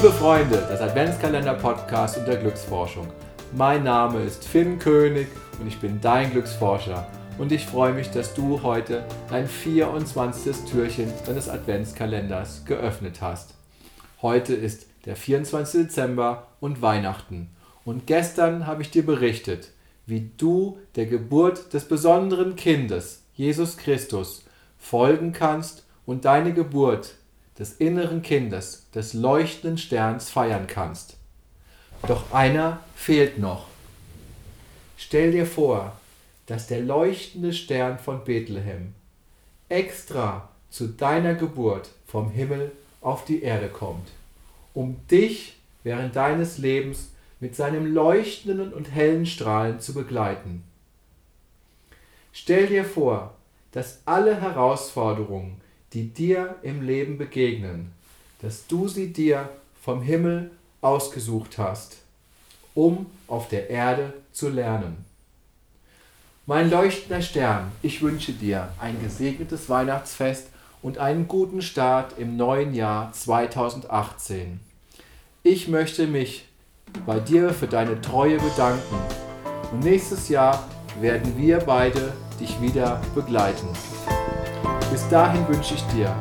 Liebe Freunde des Adventskalender-Podcast und der Glücksforschung, mein Name ist Finn König und ich bin dein Glücksforscher. Und ich freue mich, dass du heute dein 24. Türchen deines Adventskalenders geöffnet hast. Heute ist der 24. Dezember und Weihnachten. Und gestern habe ich dir berichtet, wie du der Geburt des besonderen Kindes, Jesus Christus, folgen kannst und deine Geburt des inneren Kindes, des leuchtenden Sterns feiern kannst. Doch einer fehlt noch. Stell dir vor, dass der leuchtende Stern von Bethlehem extra zu deiner Geburt vom Himmel auf die Erde kommt, um dich während deines Lebens mit seinem leuchtenden und hellen Strahlen zu begleiten. Stell dir vor, dass alle Herausforderungen, die dir im Leben begegnen, dass du sie dir vom Himmel ausgesucht hast, um auf der Erde zu lernen. Mein leuchtender Stern, ich wünsche dir ein gesegnetes Weihnachtsfest und einen guten Start im neuen Jahr 2018. Ich möchte mich bei dir für deine Treue bedanken und nächstes Jahr werden wir beide dich wieder begleiten. Bis dahin wünsche ich dir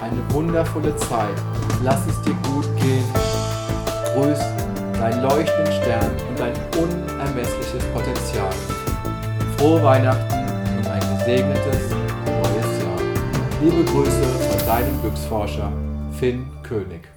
eine wundervolle Zeit. Lass es dir gut gehen. Grüß dein leuchtenden Stern und dein unermessliches Potenzial. Frohe Weihnachten und ein gesegnetes neues Jahr. Liebe Grüße von deinem Glücksforscher Finn König.